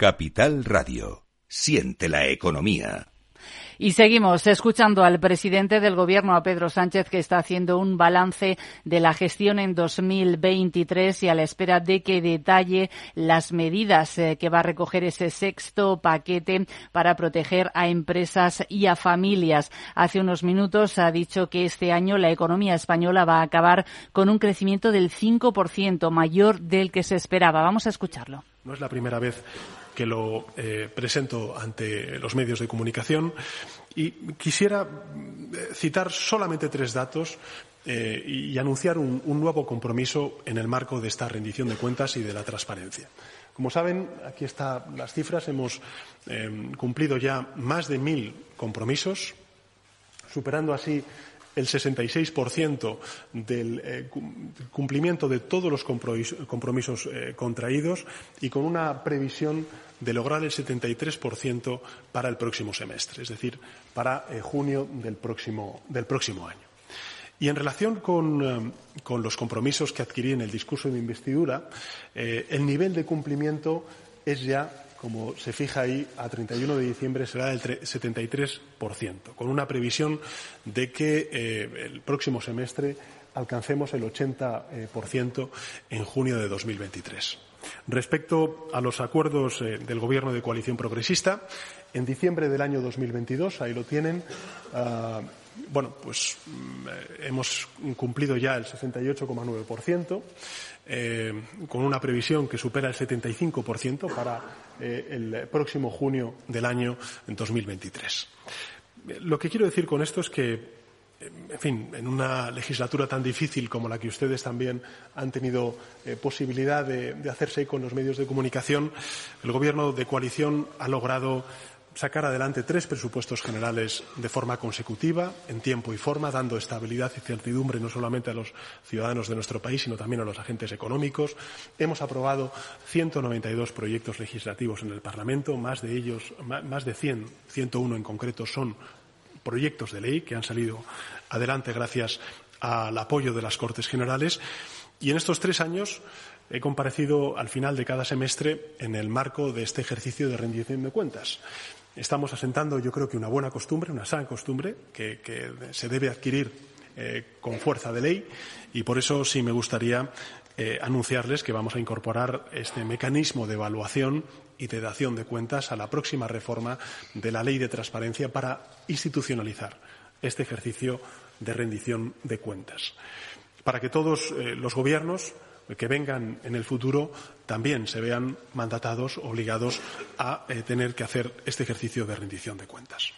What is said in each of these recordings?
Capital Radio. Siente la economía. Y seguimos escuchando al presidente del Gobierno, a Pedro Sánchez, que está haciendo un balance de la gestión en 2023 y a la espera de que detalle las medidas eh, que va a recoger ese sexto paquete para proteger a empresas y a familias. Hace unos minutos ha dicho que este año la economía española va a acabar con un crecimiento del 5% mayor del que se esperaba. Vamos a escucharlo. No es la primera vez que lo eh, presento ante los medios de comunicación y quisiera eh, citar solamente tres datos eh, y anunciar un, nuevo compromiso en el marco de esta rendición de cuentas y de la transparencia. Como saben, aquí están las cifras. Hemos cumplido ya más de mil compromisos, superando así el 66% del cumplimiento de todos los compromisos contraídos y con una previsión de lograr el 73% para el próximo semestre, es decir, para eh, junio del próximo, año. Y en relación con, los compromisos que adquirí en el discurso de investidura, el nivel de cumplimiento es ya como se fija ahí, a 31 de diciembre será del 73%, con una previsión de que eh, el próximo semestre alcancemos el 80% en junio de 2023. Respecto a los acuerdos eh, del Gobierno de coalición progresista, en diciembre del año 2022, ahí lo tienen, ah, bueno, pues mm, hemos cumplido ya el 68,9%, eh, con una previsión que supera el 75% para eh, el próximo junio del año 2023. Lo que quiero decir con esto es que en fin, en una legislatura tan difícil como la que ustedes también han tenido eh, posibilidad de, de, hacerse con los medios de comunicación, el Gobierno de coalición ha logrado sacar adelante tres presupuestos generales de forma consecutiva, en tiempo y forma, dando estabilidad y certidumbre no solamente a los ciudadanos de nuestro país, sino también a los agentes económicos. Hemos aprobado 192 proyectos legislativos en el Parlamento, más de ellos, más de 100, 101 en concreto, son proyectos de ley que han salido adelante gracias al apoyo de las Cortes Generales. Y en estos tres años he comparecido al final de cada semestre en el marco de este ejercicio de rendición de cuentas estamos asentando, yo creo que una buena costumbre, una sana costumbre, que, se debe adquirir eh, con fuerza de ley y por eso sí me gustaría eh, anunciarles que vamos a incorporar este mecanismo de evaluación y de dación de cuentas a la próxima reforma de la ley de transparencia para institucionalizar este ejercicio de rendición de cuentas. Para que todos eh, los gobiernos que vengan en el futuro también se vean mandatados, obligados a eh, tener que hacer este ejercicio de rendición de cuentas.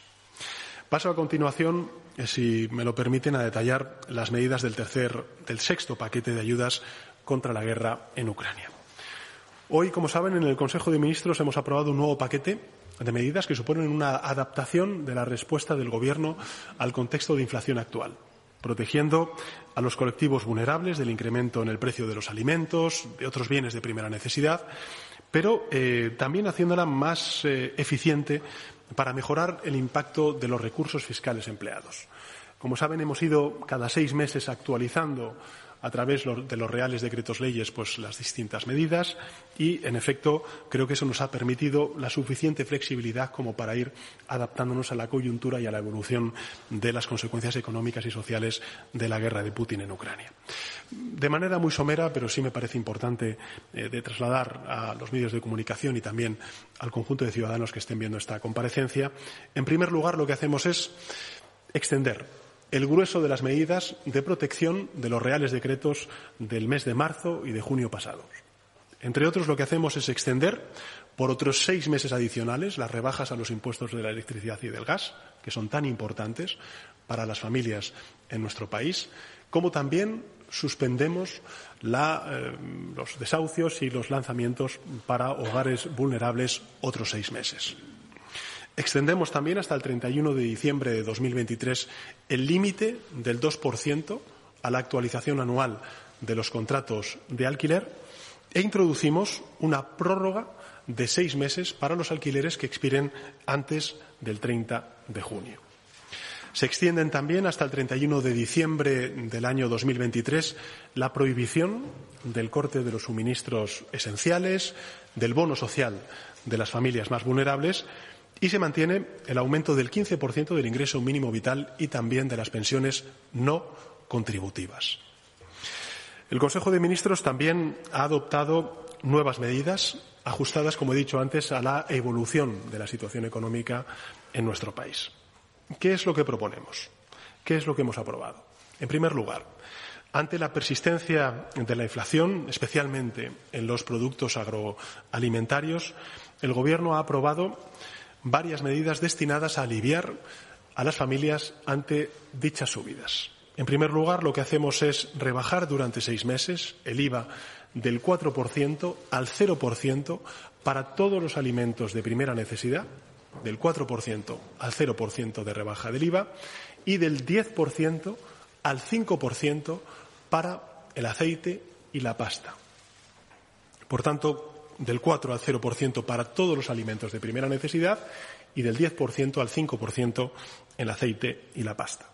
Paso a continuación, eh, si me lo permiten, a detallar las medidas del tercer, del sexto paquete de ayudas contra la guerra en Ucrania. Hoy, como saben, en el Consejo de Ministros hemos aprobado un nuevo paquete de medidas que suponen una adaptación de la respuesta del Gobierno al contexto de inflación actual protegiendo a los colectivos vulnerables del incremento en el precio de los alimentos, de otros bienes de primera necesidad, pero eh, también haciéndola más eh, eficiente para mejorar el impacto de los recursos fiscales empleados. Como saben, hemos ido cada seis meses actualizando a través de los reales decretos leyes pues las distintas medidas y en efecto creo que eso nos ha permitido la suficiente flexibilidad como para ir adaptándonos a la coyuntura y a la evolución de las consecuencias económicas y sociales de la guerra de Putin en Ucrania. De manera muy somera, pero sí me parece importante eh, de trasladar a los medios de comunicación y también al conjunto de ciudadanos que estén viendo esta comparecencia, en primer lugar lo que hacemos es extender el grueso de las medidas de protección de los reales decretos del mes de marzo y de junio pasados. Entre otros, lo que hacemos es extender por otros seis meses adicionales las rebajas a los impuestos de la electricidad y del gas, que son tan importantes para las familias en nuestro país, como también suspendemos eh, los desahucios y los lanzamientos para hogares vulnerables otros seis meses. Extendemos también hasta el 31 de diciembre de 2023 el límite del 2% a la actualización anual de los contratos de alquiler e introducimos una prórroga de seis meses para los alquileres que expiren antes del 30 de junio. Se extienden también hasta el 31 de diciembre del año 2023 la prohibición del corte de los suministros esenciales, del bono social de las familias más vulnerables y se mantiene el aumento del 15% del ingreso mínimo vital y también de las pensiones no contributivas. El Consejo de Ministros también ha adoptado nuevas medidas ajustadas, como he dicho antes, a la evolución de la situación económica en nuestro país. ¿Qué es lo que proponemos? ¿Qué es lo que hemos aprobado? En primer lugar, ante la persistencia de la inflación, especialmente en los productos agroalimentarios, el Gobierno ha aprobado varias medidas destinadas a aliviar a las familias ante dichas subidas. En primer lugar, lo que hacemos es rebajar durante seis meses el IVA del 4% al 0% para todos los alimentos de primera necesidad, del 4% al 0% de rebaja del IVA y del 10% al 5% para el aceite y la pasta. Por tanto, del 4 al 0% para todos los alimentos de primera necesidad y del 10% al 5% en el aceite y la pasta.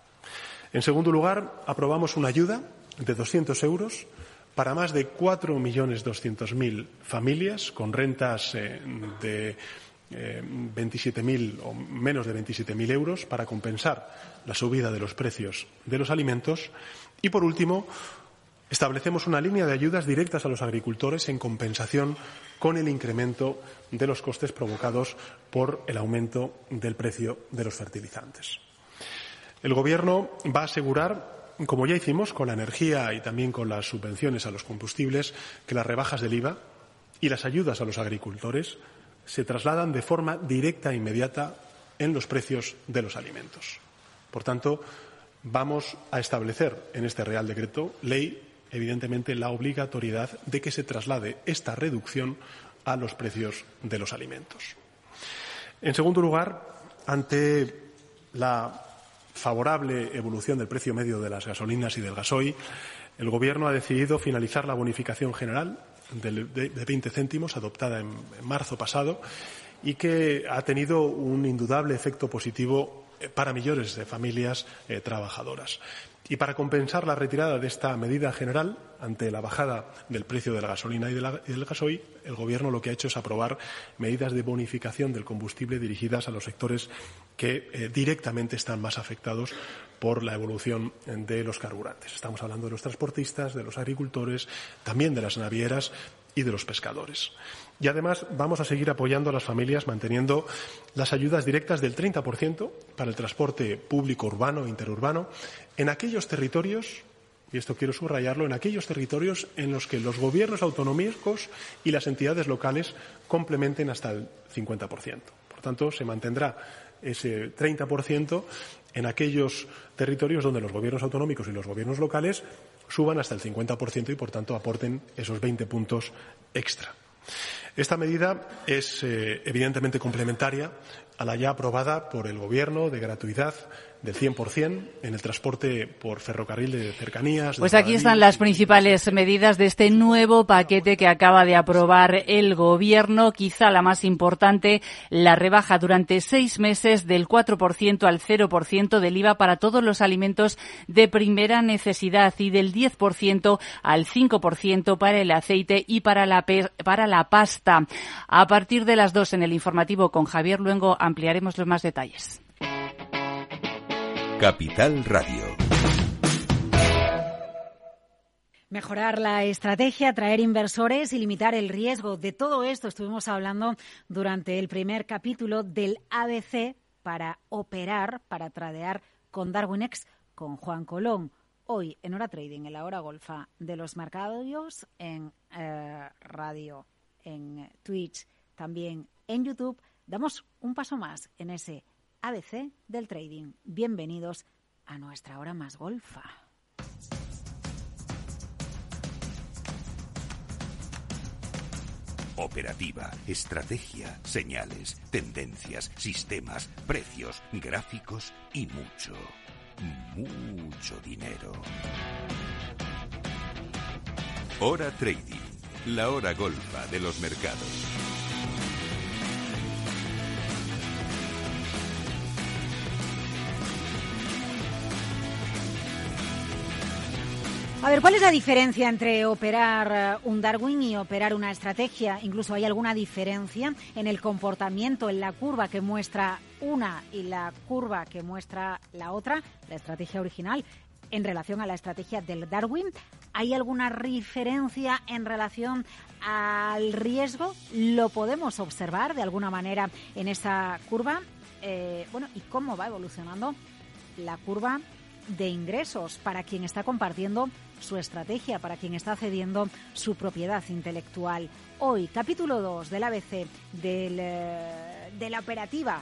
En segundo lugar, aprobamos una ayuda de 200 euros para más de 4.200.000 familias con rentas eh, de 27.000 eh, o menos de 27.000 euros para compensar la subida de los precios de los alimentos. Y, por último, establecemos una línea de ayudas directas a los agricultores en compensación con el incremento de los costes provocados por el aumento del precio de los fertilizantes. El Gobierno va a asegurar como ya hicimos con la energía y también con las subvenciones a los combustibles, que las rebajas del IVA y las ayudas a los agricultores se trasladan de forma directa e inmediata en los precios de los alimentos. Por tanto, vamos a establecer en este Real Decreto Ley, evidentemente, la obligatoriedad de que se traslade esta reducción a los precios de los alimentos. En segundo lugar, ante la favorable evolución del precio medio de las gasolinas y del gasoil, el Gobierno ha decidido finalizar la bonificación general de, 20 céntimos adoptada en, marzo pasado y que ha tenido un indudable efecto positivo eh, para millones de familias eh, trabajadoras. Y para compensar la retirada de esta medida general ante la bajada del precio de la gasolina y, del gasoil, el Gobierno lo que ha hecho es aprobar medidas de bonificación del combustible dirigidas a los sectores que eh, directamente están más afectados por la evolución de los carburantes. Estamos hablando de los transportistas, de los agricultores, también de las navieras y de los pescadores. Y además vamos a seguir apoyando a las familias manteniendo las ayudas directas del 30% para el transporte público urbano e interurbano en aquellos territorios y esto quiero subrayarlo, en aquellos territorios en los que los gobiernos autonómicos y las entidades locales complementen hasta el 50%. Por tanto, se mantendrá ese 30% en aquellos territorios donde los gobiernos autonómicos y los gobiernos locales suban hasta el 50% y, por tanto, aporten esos 20 puntos extra. Esta medida es eh, evidentemente complementaria a la ya aprobada por el Gobierno de gratuidad del 100% en el transporte por ferrocarril de cercanías. Pues aquí están las principales medidas de este nuevo paquete que acaba de aprobar el Gobierno. Quizá la más importante, la rebaja durante seis meses del 4% al 0% del IVA para todos los alimentos de primera necesidad y del 10% al 5% para el aceite y para la, para la pasta. A partir de las dos en el informativo con Javier Luengo ampliaremos los más detalles. Capital Radio. Mejorar la estrategia, atraer inversores y limitar el riesgo. De todo esto estuvimos hablando durante el primer capítulo del ABC para operar, para tradear con DarwinX, con Juan Colón. Hoy en Hora Trading, en la hora golfa de los mercados, en eh, radio, en Twitch, también en YouTube, damos un paso más en ese ABC del trading. Bienvenidos a nuestra hora más golfa. Operativa, estrategia, señales, tendencias, sistemas, precios, gráficos y mucho, mucho dinero. Hora Trading, la hora golfa de los mercados. A ver, ¿cuál es la diferencia entre operar eh, un Darwin y operar una estrategia? Incluso hay alguna diferencia en el comportamiento, en la curva que muestra una y la curva que muestra la otra, la estrategia original, en relación a la estrategia del Darwin. ¿Hay alguna diferencia en relación al riesgo? ¿Lo podemos observar de alguna manera en esa curva? Eh, bueno, ¿y cómo va evolucionando la curva de ingresos para quien está compartiendo su estrategia, para quien está cediendo su propiedad intelectual. Hoy, capítulo 2 del ABC, del, eh, de la operativa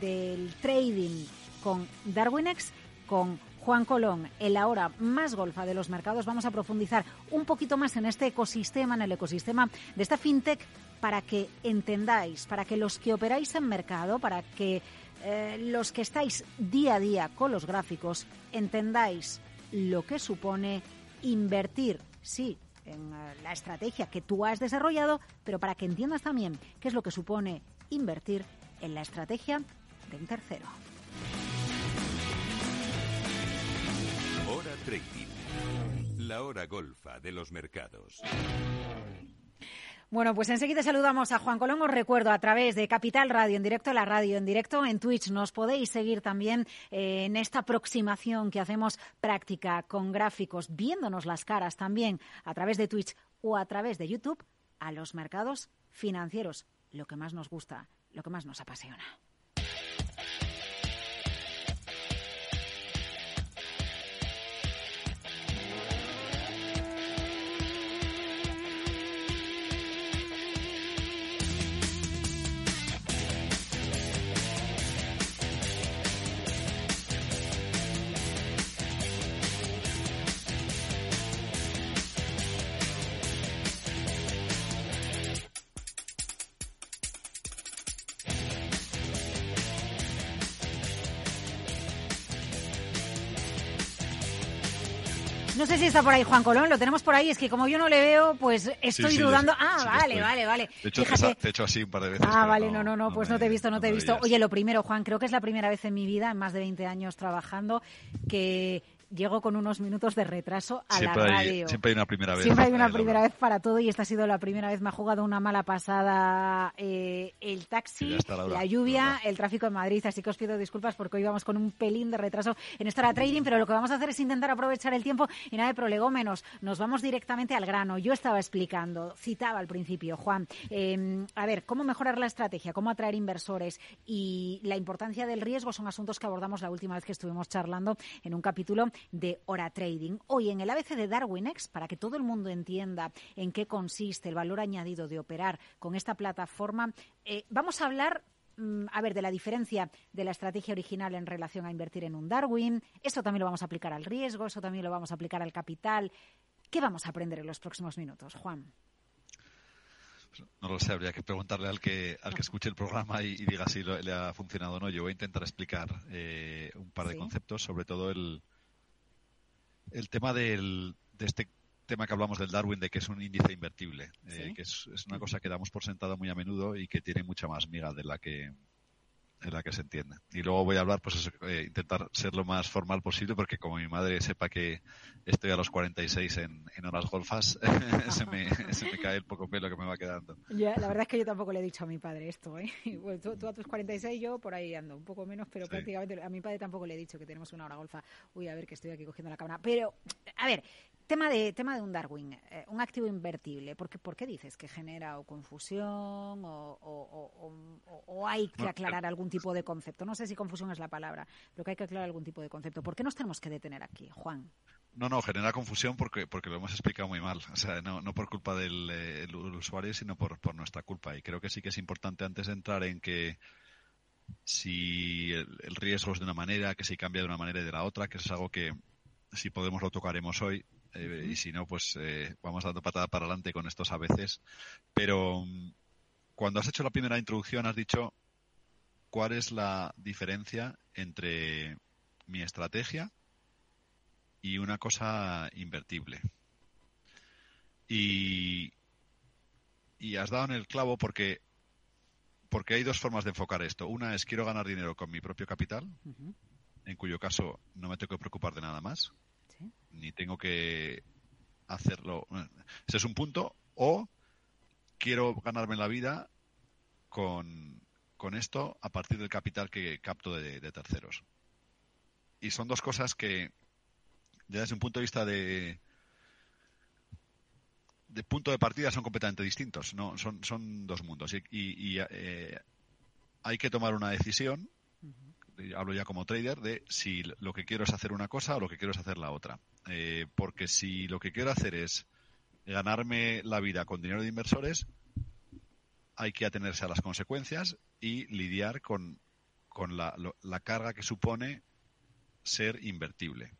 del trading con Darwinex, con Juan Colón, en la hora más golfa de los mercados, vamos a profundizar un poquito más en este ecosistema, en el ecosistema de esta fintech, para que entendáis, para que los que operáis en mercado, para que eh, los que estáis día a día con los gráficos, entendáis lo que supone invertir, sí, en eh, la estrategia que tú has desarrollado, pero para que entiendas también qué es lo que supone invertir en la estrategia de un tercero. Hora Trading. La hora golfa de los mercados. Bueno, pues enseguida saludamos a Juan Colón. Os recuerdo a través de Capital Radio en directo, la radio en directo en Twitch. Nos podéis seguir también eh, en esta aproximación que hacemos práctica con gráficos, viéndonos las caras también a través de Twitch o a través de YouTube a los mercados financieros. Lo que más nos gusta, lo que más nos apasiona. No sé si está por ahí Juan Colón, lo tenemos por ahí, es que como yo no le veo, pues estoy dudando. ah, vale, vale, vale. De hecho, te he hecho así un par de veces. Ah, vale, no, no, no, pues no, te he visto, no, te he visto. Oye, lo primero, Juan, creo que es la primera vez en mi vida, en más de 20 años trabajando, que llego con unos minutos de retraso a siempre la radio. siempre hay una primera vez. Siempre hay una primera vez para todo y esta ha sido la primera vez. Me ha jugado una mala pasada eh, el taxi, la, lluvia, el tráfico en Madrid. Así que os pido disculpas porque hoy vamos con un pelín de retraso en estar a trading, pero lo que vamos a hacer es intentar aprovechar el tiempo y nada de prolegómenos. Nos vamos directamente al grano. Yo estaba explicando, citaba al principio, Juan, em, a ver, cómo mejorar la estrategia, cómo atraer inversores y la importancia del riesgo son asuntos que abordamos la última vez que estuvimos charlando en un capítulo de Hora Trading. Hoy en el ABC de Darwinex, para que todo el mundo entienda en qué consiste el valor añadido de operar con esta plataforma, eh, vamos a hablar mm, a ver, de la diferencia de la estrategia original en relación a invertir en un Darwin. Esto también lo vamos a aplicar al riesgo, eso también lo vamos a aplicar al capital. ¿Qué vamos a aprender en los próximos minutos, Juan? No lo sé, habría que preguntarle al que al que escuche el programa y, diga si le ha funcionado o no. Yo voy a intentar explicar eh, un par de conceptos, sobre todo el, el tema del, de este tema que hablamos del Darwin, de que es un índice invertible, eh, que es, es, una cosa que damos por sentado muy a menudo y que tiene mucha más miga de la que en la que se entiende. Y luego voy a hablar, pues eh, intentar ser lo más formal posible, porque como mi madre sepa que estoy a los 46 en, en horas golfas, se, me, se me cae el poco pelo que me va quedando. Ya, la verdad es que yo tampoco le he dicho a mi padre esto. ¿eh? tú, a tus 46, yo por ahí ando, un poco menos, pero prácticamente a mi padre tampoco le he dicho que tenemos una hora golfa. Uy, a ver, que estoy aquí cogiendo la cámara. Pero, a ver, Tema de, tema de un Darwin, eh, un activo invertible, ¿por qué, ¿por qué dices que genera o confusión o, hay que aclarar algún tipo de concepto? No sé si confusión es la palabra, pero que hay que aclarar algún tipo de concepto. ¿Por qué nos tenemos que detener aquí, Juan? No, no, genera confusión porque, porque lo hemos explicado muy mal. O sea, no, no por culpa del eh, usuario, sino por, por nuestra culpa. Y creo que sí que es importante antes de entrar en que si el, el riesgo es de una manera, que si cambia de una manera y de la otra, que es algo que si podemos lo tocaremos hoy, eh, y si no, pues eh, vamos dando patada para adelante con estos a veces. Pero mm, cuando has hecho la primera introducción has dicho cuál es la diferencia entre mi estrategia y una cosa invertible. Y, y has dado en el clavo porque porque hay dos formas de enfocar esto. Una es quiero ganar dinero con mi propio capital, en cuyo caso no me tengo que preocupar de nada más ni tengo que hacerlo. Ese es un punto. O quiero ganarme la vida con, esto a partir del capital que capto de, terceros. Y son dos cosas que, desde un punto de vista de, de punto de partida son completamente distintos. No, son, son dos mundos. Y, eh, hay que tomar una decisión, hablo ya como trader, de si lo que quiero es hacer una cosa o lo que quiero es hacer la otra. Eh, porque si lo que quiero hacer es ganarme la vida con dinero de inversores, hay que atenerse a las consecuencias y lidiar con, la, la carga que supone ser invertible.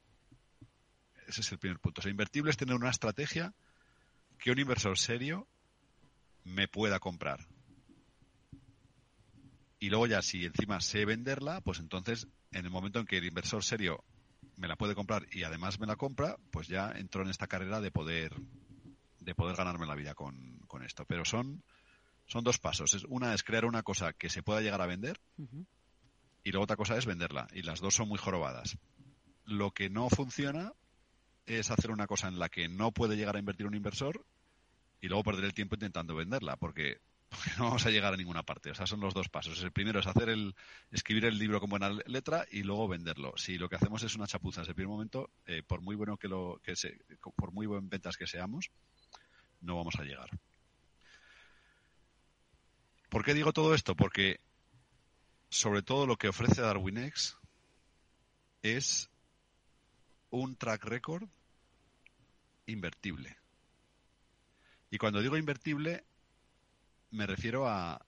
Ese es el primer punto. O sea, invertible es tener una estrategia que un inversor serio me pueda comprar. Y luego ya si encima sé venderla, pues entonces en el momento en que el inversor serio me la puede comprar y además me la compra, pues ya entro en esta carrera de poder de poder ganarme la vida con, esto. Pero son, son dos pasos. Una es crear una cosa que se pueda llegar a vender y luego otra cosa es venderla. Y las dos son muy jorobadas. Lo que no funciona es hacer una cosa en la que no puede llegar a invertir un inversor y luego perder el tiempo intentando venderla, porque, no vamos a llegar a ninguna parte. O sea, son los dos pasos. El primero es hacer el, escribir el libro con buena letra y luego venderlo. Si lo que hacemos es una chapuza en ese primer momento, eh, por muy bueno que lo, que se, por muy buen ventas que seamos, no vamos a llegar. ¿Por qué digo todo esto? Porque sobre todo lo que ofrece DarwinX es un track record invertible. Y cuando digo invertible, me refiero a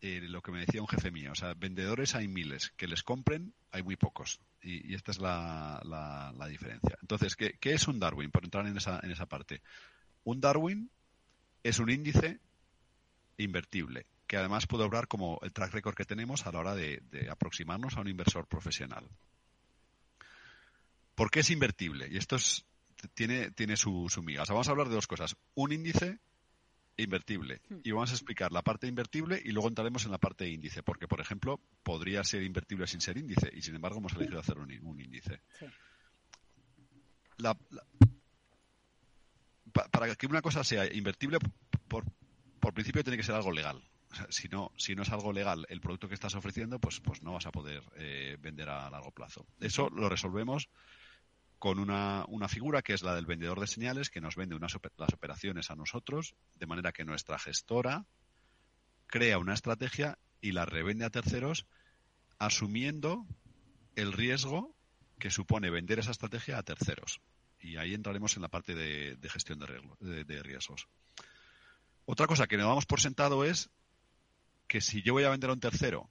eh, lo que me decía un jefe mío. O sea, vendedores hay miles, que les compren hay muy pocos. Y, esta es la, la, diferencia. Entonces, ¿qué, ¿qué, es un Darwin? Por entrar en esa, en esa parte. Un Darwin es un índice invertible, que además puede obrar como el track record que tenemos a la hora de, aproximarnos a un inversor profesional. ¿Por qué es invertible? Y esto tiene, tiene su, su miga. vamos a hablar de dos cosas. Un índice invertible. Hmm. Y vamos a explicar la parte invertible y luego entraremos en la parte de índice. Porque, por ejemplo, podría ser invertible sin ser índice. Y sin embargo, hemos elegido hacer un, índice. la, para que una cosa sea invertible, por, por principio tiene que ser algo legal. si no, si no es algo legal el producto que estás ofreciendo, pues, pues no vas a poder eh, vender a largo plazo. Eso lo resolvemos con una, una, figura que es la del vendedor de señales, que nos vende unas, las operaciones a nosotros, de manera que nuestra gestora crea una estrategia y la revende a terceros, asumiendo el riesgo que supone vender esa estrategia a terceros y ahí entraremos en la parte de, gestión de, riesgos. Otra cosa que nos damos por sentado es que si yo voy a vender a un tercero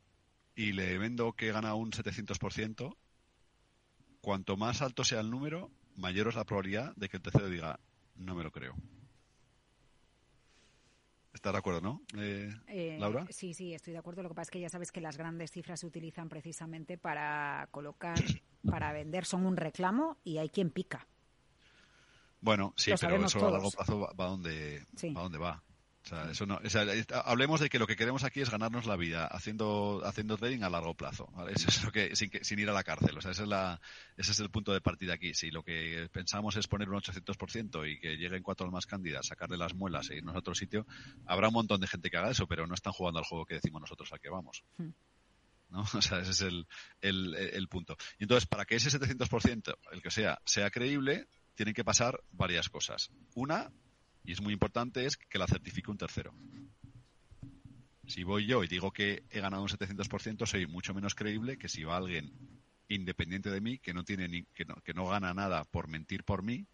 y le vendo que gana un 700%, cuanto más alto sea el número, mayor es la probabilidad de que el tercero diga, no me lo creo. ¿Estás de acuerdo, no, eh, eh, Laura? Sí, sí, estoy de acuerdo. Lo que pasa es que ya sabes que las grandes cifras se utilizan precisamente para colocar, para vender, son un reclamo y hay quien pica. Bueno, sí, pero eso a largo plazo va, donde, va donde va. O sea, eso no, hablemos de que lo que queremos aquí es ganarnos la vida haciendo haciendo trading a largo plazo. Eso es lo que sin, sin, ir a la cárcel. O sea, ese es, la, ese es el punto de partida aquí. Si lo que pensamos es poner un 800% y que lleguen cuatro más cándidas, sacarle las muelas e irnos a otro sitio, habrá un montón de gente que haga eso, pero no están jugando al juego que decimos nosotros al que vamos. Hmm. ¿no? O sea, ese es el, el, el punto. Y entonces, para que ese 700%, el que sea, sea creíble, tienen que pasar varias cosas. Una, y es muy importante, es que la certifique un tercero. Si voy yo y digo que he ganado un 700%, soy mucho menos creíble que si va alguien independiente de mí, que no, tiene ni, que, no, que no gana nada por mentir por mí,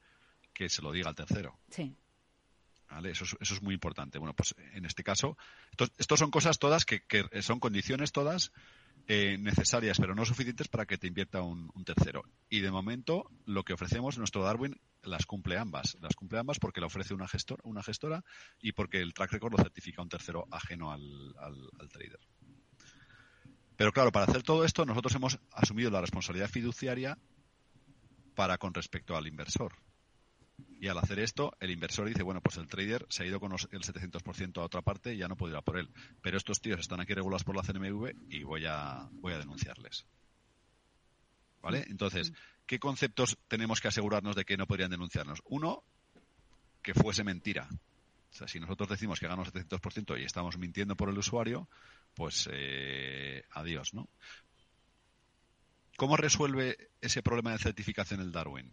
que se lo diga al tercero. Sí. ¿Vale? Eso, es, eso es muy importante. Bueno, pues en este caso, estos son cosas todas que, que son condiciones todas eh, necesarias, pero no suficientes para que te invierta un, tercero. Y de momento, lo que ofrecemos, nuestro Darwin las cumple ambas. Las cumple ambas porque la ofrece una, gestor, una gestora y porque el track record lo certifica un tercero ajeno al, al trader. Pero claro, para hacer todo esto, nosotros hemos asumido la responsabilidad fiduciaria para con respecto al inversor. Y al hacer esto, el inversor dice, bueno, pues el trader se ha ido con el 700% a otra parte y ya no puedo ir a por él. Pero estos tíos están aquí regulados por la CNMV y voy a, voy a denunciarles. ¿Vale? Entonces, ¿qué conceptos tenemos que asegurarnos de que no podrían denunciarnos? Uno, que fuese mentira. O sea, si nosotros decimos que ganamos 700% y estamos mintiendo por el usuario, pues eh, adiós, ¿no? ¿Cómo resuelve ese problema de certificación el Darwin?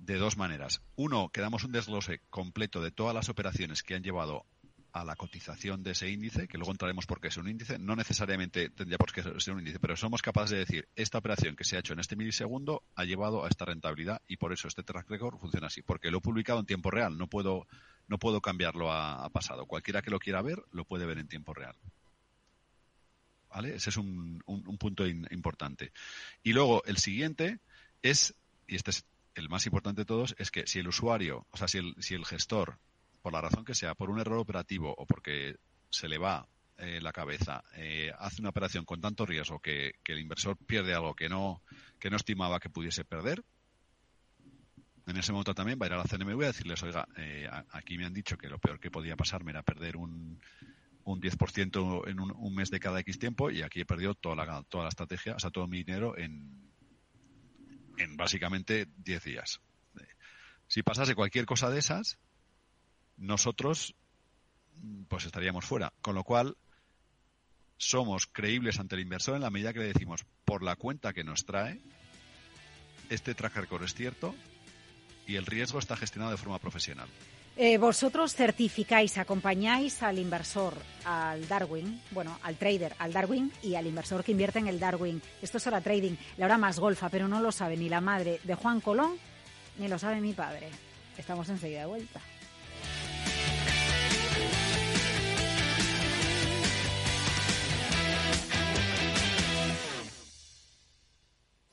De dos maneras. Uno, que damos un desglose completo de todas las operaciones que han llevado a la cotización de ese índice, que luego entraremos por qué es un índice, no necesariamente tendría por qué ser un índice, pero somos capaces de decir, esta operación que se ha hecho en este milisegundo ha llevado a esta rentabilidad y por eso este track record funciona así, porque lo he publicado en tiempo real, no puedo, no puedo cambiarlo a, pasado. Cualquiera que lo quiera ver, lo puede ver en tiempo real. ¿Vale? Ese es un, punto importante. Y luego el siguiente es, y este es el más importante de todos, es que si el usuario, o sea, si el, si el gestor por la razón que sea, por un error operativo o porque se le va eh, la cabeza, eh, hace una operación con tanto riesgo que, el inversor pierde algo que no, que no estimaba que pudiese perder, en ese momento también va a ir a la CNMV a decirles, oiga, eh, aquí me han dicho que lo peor que podía pasarme era perder un, un 10% en un, un, mes de cada X tiempo y aquí he perdido toda la, toda la estrategia, o sea, todo mi dinero en, en básicamente 10 días. Si pasase cualquier cosa de esas, nosotros pues estaríamos fuera. Con lo cual, somos creíbles ante el inversor en la medida que le decimos, por la cuenta que nos trae, este track record es cierto y el riesgo está gestionado de forma profesional. Eh, vosotros certificáis, acompañáis al inversor, al Darwin, bueno, al trader, al Darwin y al inversor que invierte en el Darwin. Esto es hora trading, la hora más golfa, pero no lo sabe ni la madre de Juan Colón, ni lo sabe mi padre. Estamos enseguida de vuelta.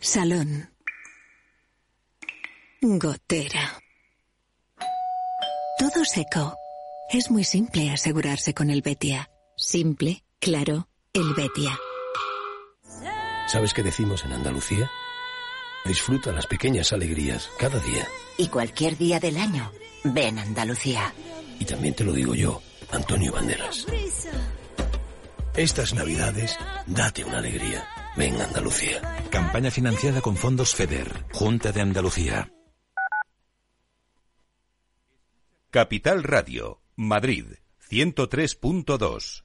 Salón. Gotera. Todo seco. Es muy simple asegurarse con el Betia. Simple, claro, el Betia. ¿Sabes qué decimos en Andalucía? Disfruta las pequeñas alegrías cada día. Y cualquier día del año, ven Andalucía. Y también te lo digo yo, Antonio Banderas. Estas navidades, date una alegría. Ven Andalucía. Campaña financiada con fondos FEDER, Junta de Andalucía. Capital Radio, Madrid, 103.2.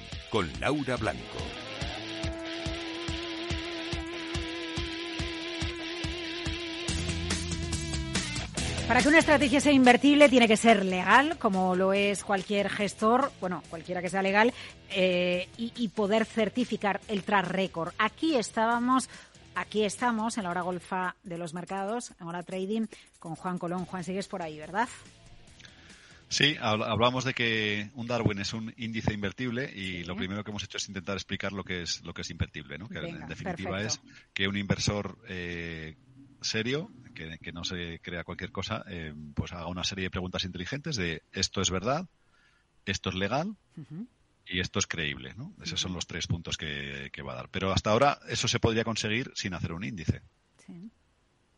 con Laura Blanco. Para que una estrategia sea invertible tiene que ser legal, como lo es cualquier gestor, bueno, cualquiera que sea legal, eh, y, poder certificar el track record. Aquí estábamos, aquí estamos en la hora golfa de los mercados, en hora trading, con Juan Colón. Juan, sigues por ahí, ¿verdad? Sí, hablamos de que un Darwin es un índice invertible y lo primero que hemos hecho es intentar explicar lo que es lo que es invertible, ¿no? Que en definitiva es que un inversor eh, serio, que, no se crea cualquier cosa, eh, pues haga una serie de preguntas inteligentes de esto es verdad, esto es legal y esto es creíble, ¿no? Esos son los tres puntos que, que, va a dar. Pero hasta ahora eso se podría conseguir sin hacer un índice. Sí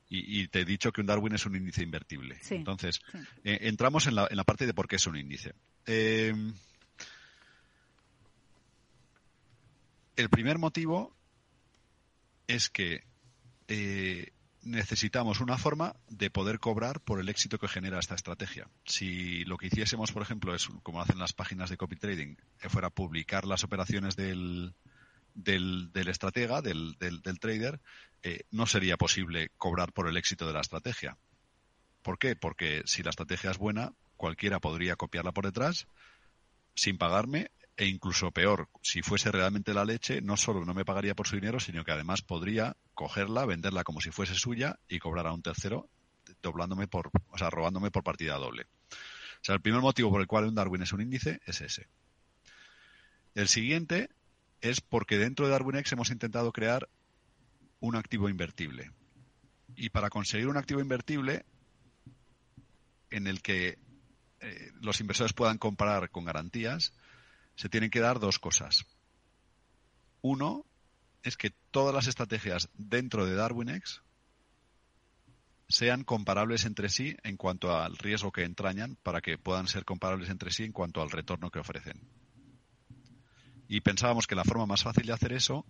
y, te he dicho que un Darwin es un índice invertible. Entonces, eh, entramos en la, en la, parte de por qué es un índice. Eh, el primer motivo es que eh, necesitamos una forma de poder cobrar por el éxito que genera esta estrategia. Si lo que hiciésemos, por ejemplo, es como hacen las páginas de copy trading, que fuera publicar las operaciones del, del, del estratega, del, del, trader, eh, no sería posible cobrar por el éxito de la estrategia. ¿Por qué? Porque si la estrategia es buena, cualquiera podría copiarla por detrás sin pagarme e incluso peor, si fuese realmente la leche, no solo no me pagaría por su dinero, sino que además podría cogerla, venderla como si fuese suya y cobrar a un tercero doblándome por, o sea, robándome por partida doble. O sea, el primer motivo por el cual un Darwin es un índice es ese. El siguiente es porque dentro de DarwinX hemos intentado crear un activo invertible. Y para conseguir un activo invertible en el que eh, los inversores puedan comparar con garantías, se tienen que dar dos cosas. Uno es que todas las estrategias dentro de DarwinX sean comparables entre sí en cuanto al riesgo que entrañan para que puedan ser comparables entre sí en cuanto al retorno que ofrecen. Y pensábamos que la forma más fácil de hacer eso,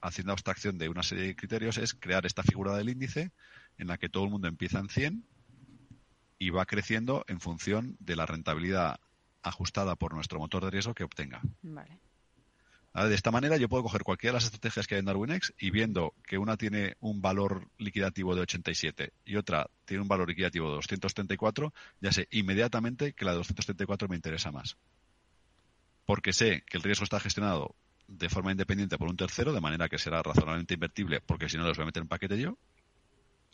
haciendo abstracción de una serie de criterios, es crear esta figura del índice en la que todo el mundo empieza en 100 y va creciendo en función de la rentabilidad ajustada por nuestro motor de riesgo que obtenga. De esta manera yo puedo coger cualquiera de las estrategias que hay en DarwinX y viendo que una tiene un valor liquidativo de 87 y otra tiene un valor liquidativo de 234, ya sé inmediatamente que la de 234 me interesa más porque sé que el riesgo está gestionado de forma independiente por un tercero, de manera que será razonablemente invertible, porque si no los voy a meter en paquete yo.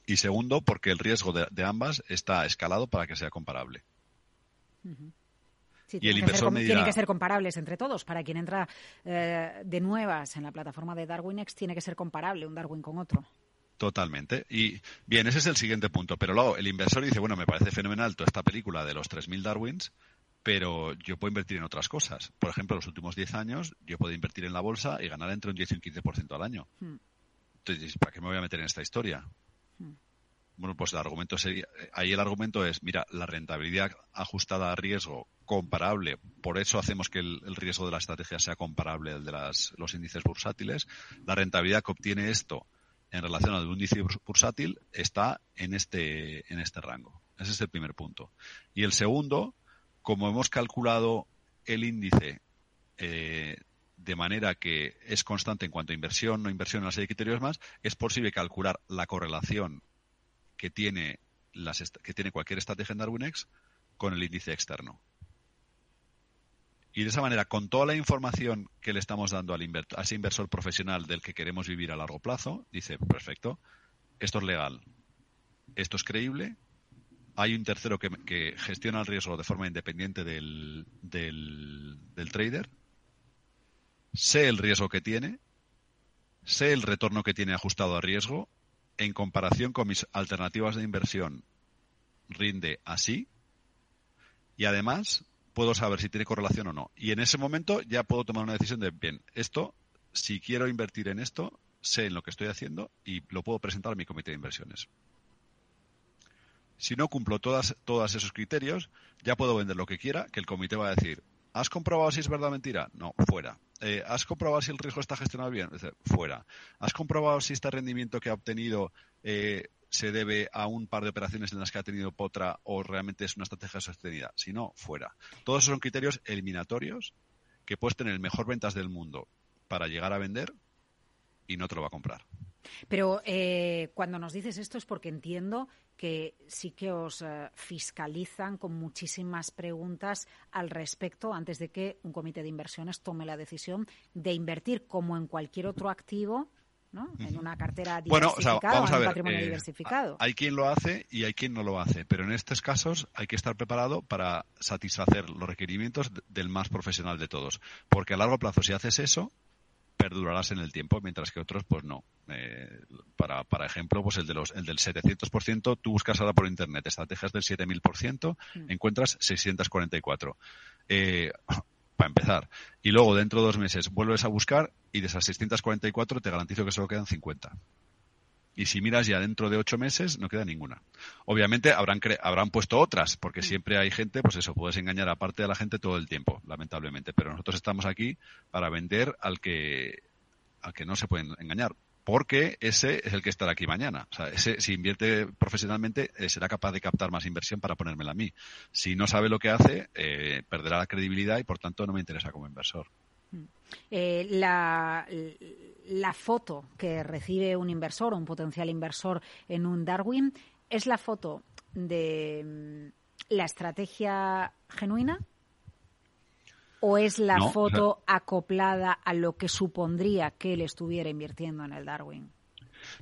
Y segundo, porque el riesgo de, ambas está escalado para que sea comparable. y el inversor me dirá, tienen que ser comparables entre todos. Para quien entra eh, de nuevas en la plataforma de DarwinX, tiene que ser comparable un Darwin con otro. Totalmente. Y bien, ese es el siguiente punto. Pero luego el inversor dice, bueno, me parece fenomenal toda esta película de los 3.000 Darwins, pero yo puedo invertir en otras cosas. Por ejemplo, en los últimos 10 años yo puedo invertir en la bolsa y ganar entre un 10 y un 15% al año. Hmm. Entonces, ¿para qué me voy a meter en esta historia? Hmm. Bueno, pues el argumento sería, ahí el argumento es, mira, la rentabilidad ajustada a riesgo comparable, por eso hacemos que el, riesgo de la estrategia sea comparable al de las, los índices bursátiles, la rentabilidad que obtiene esto en relación al índice bursátil está en este, en este rango. Ese es el primer punto. Y el segundo, como hemos calculado el índice eh, de manera que es constante en cuanto a inversión, no inversión, una serie de criterios más, es posible calcular la correlación que tiene, las que tiene cualquier estrategia en con el índice externo. Y de esa manera, con toda la información que le estamos dando al a ese inversor profesional del que queremos vivir a largo plazo, dice, perfecto, esto es legal, esto es creíble, hay un tercero que, gestiona el riesgo de forma independiente del, del, trader, sé el riesgo que tiene, sé el retorno que tiene ajustado a riesgo, en comparación con mis alternativas de inversión, rinde así, y además puedo saber si tiene correlación o no. Y en ese momento ya puedo tomar una decisión de, bien, esto, si quiero invertir en esto, sé en lo que estoy haciendo y lo puedo presentar a mi comité de inversiones. Si no cumplo todas, todos esos criterios, ya puedo vender lo que quiera, que el comité va a decir, ¿has comprobado si es verdad o mentira? No, fuera. Eh, ¿Has comprobado si el riesgo está gestionado bien? Fuera. ¿Has comprobado si este rendimiento que ha obtenido eh, se debe a un par de operaciones en las que ha tenido potra o realmente es una estrategia sostenida? Si no, fuera. Todos esos son criterios eliminatorios que puedes tener el mejor ventas del mundo para llegar a vender y no te lo va a comprar. Pero eh, cuando nos dices esto es porque entiendo que sí que os eh, fiscalizan con muchísimas preguntas al respecto antes de que un comité de inversiones tome la decisión de invertir como en cualquier otro activo ¿no? En una cartera diversificada bueno, un patrimonio eh, diversificado. Hay quien lo hace y hay quien no lo hace, pero en estos casos hay que estar preparado para satisfacer los requerimientos del más profesional de todos, porque a largo plazo si haces eso perdurarás en el tiempo, mientras que otros pues no. Eh, para, para ejemplo, pues el de los el del 700%, tú buscas ahora por internet estrategias del 7000%, mm. encuentras 644. Eh, para empezar. Y luego, dentro de dos meses, vuelves a buscar y de esas 644 te garantizo que solo quedan 50. Y si miras ya dentro de ocho meses, no queda ninguna. Obviamente habrán, habrán puesto otras, porque siempre hay gente, pues eso, puedes engañar a parte de la gente todo el tiempo, lamentablemente. Pero nosotros estamos aquí para vender al que, al que no se pueden engañar porque ese es el que estará aquí mañana. O sea, ese, si invierte profesionalmente, eh, será capaz de captar más inversión para ponérmela a mí. Si no sabe lo que hace, eh, perderá la credibilidad y, por tanto, no me interesa como inversor. Eh, la, la, foto que recibe un inversor o un potencial inversor en un Darwin es la foto de mm, la estrategia genuina o es la foto acoplada a lo que supondría que él estuviera invirtiendo en el Darwin?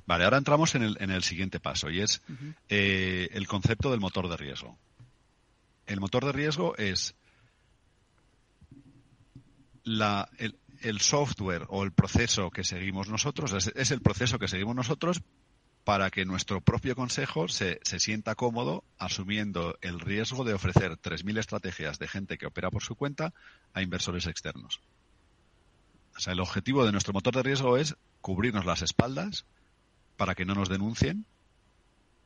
Vale, ahora entramos en el, en el siguiente paso y es eh, el concepto del motor de riesgo. El motor de riesgo es la, el, software o el proceso que seguimos nosotros, es, el proceso que seguimos nosotros para que nuestro propio consejo se, se, sienta cómodo asumiendo el riesgo de ofrecer 3.000 estrategias de gente que opera por su cuenta a inversores externos. O sea, el objetivo de nuestro motor de riesgo es cubrirnos las espaldas para que no nos denuncien,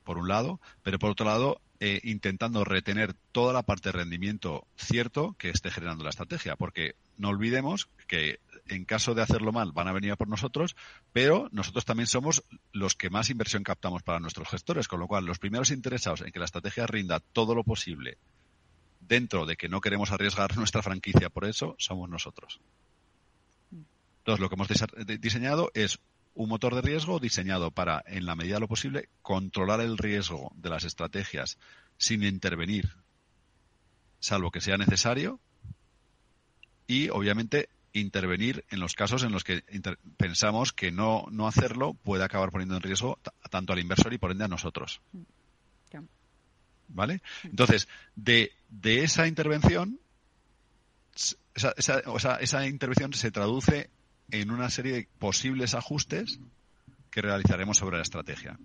por un lado, pero por otro lado, eh, intentando retener toda la parte de rendimiento cierto que esté generando la estrategia, porque no olvidemos que en caso de hacerlo mal van a venir a por nosotros, pero nosotros también somos los que más inversión captamos para nuestros gestores, con lo cual los primeros interesados en que la estrategia rinda todo lo posible dentro de que no queremos arriesgar nuestra franquicia por eso, somos nosotros. Entonces, lo que hemos diseñado es un motor de riesgo diseñado para, en la medida de lo posible, controlar el riesgo de las estrategias sin intervenir, salvo que sea necesario, y obviamente intervenir en los casos en los que pensamos que no, no hacerlo puede acabar poniendo en riesgo tanto al inversor y por ende a nosotros. ¿Vale? Entonces, de, de esa intervención, esa, esa, esa intervención se traduce en una serie de posibles ajustes que realizaremos sobre la estrategia.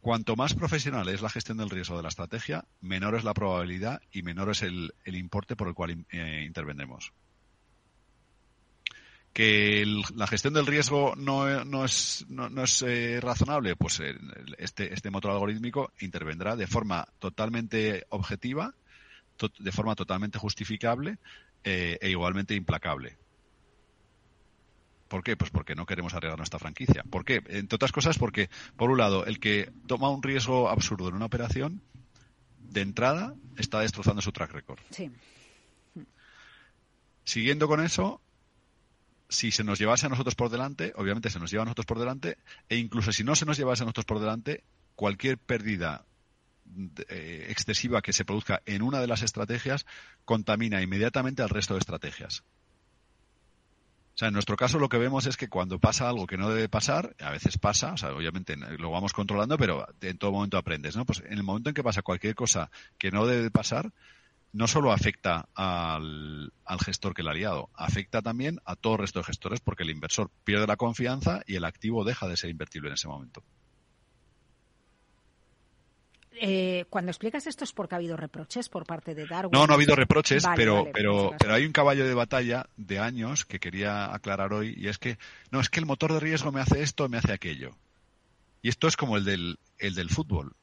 Cuanto más profesional es la gestión del riesgo de la estrategia, menor es la probabilidad y menor es el, importe por el cual eh, intervendremos que la gestión del riesgo no, es, eh, razonable, pues este, este motor algorítmico intervendrá de forma totalmente objetiva, de forma totalmente justificable eh, e igualmente implacable. ¿Por qué? Pues porque no queremos arriesgar nuestra franquicia. ¿Por qué? Entre otras cosas porque, por un lado, el que toma un riesgo absurdo en una operación, de entrada, está destrozando su track record. Sí. Siguiendo con eso, si se nos llevase a nosotros por delante, obviamente se nos lleva a nosotros por delante, e incluso si no se nos llevase a nosotros por delante, cualquier pérdida eh, excesiva que se produzca en una de las estrategias contamina inmediatamente al resto de estrategias. Sea, en nuestro caso lo que vemos es que cuando pasa algo que no debe pasar, a veces pasa, o sea, obviamente lo vamos controlando, pero en todo momento aprendes, ¿no? Pues en el momento en que pasa cualquier cosa que no debe pasar, no solo afecta al, gestor que le ha liado, afecta también a todo el resto de gestores porque el inversor pierde la confianza y el activo deja de ser invertible en ese momento. Eh, cuando explicas esto es porque ha habido reproches por parte de Darwin. No, no ha habido reproches, pero, pero, pero hay un caballo de batalla de años que quería aclarar hoy y es que no es que el motor de riesgo me hace esto, me hace aquello. Y esto es como el del, el del fútbol.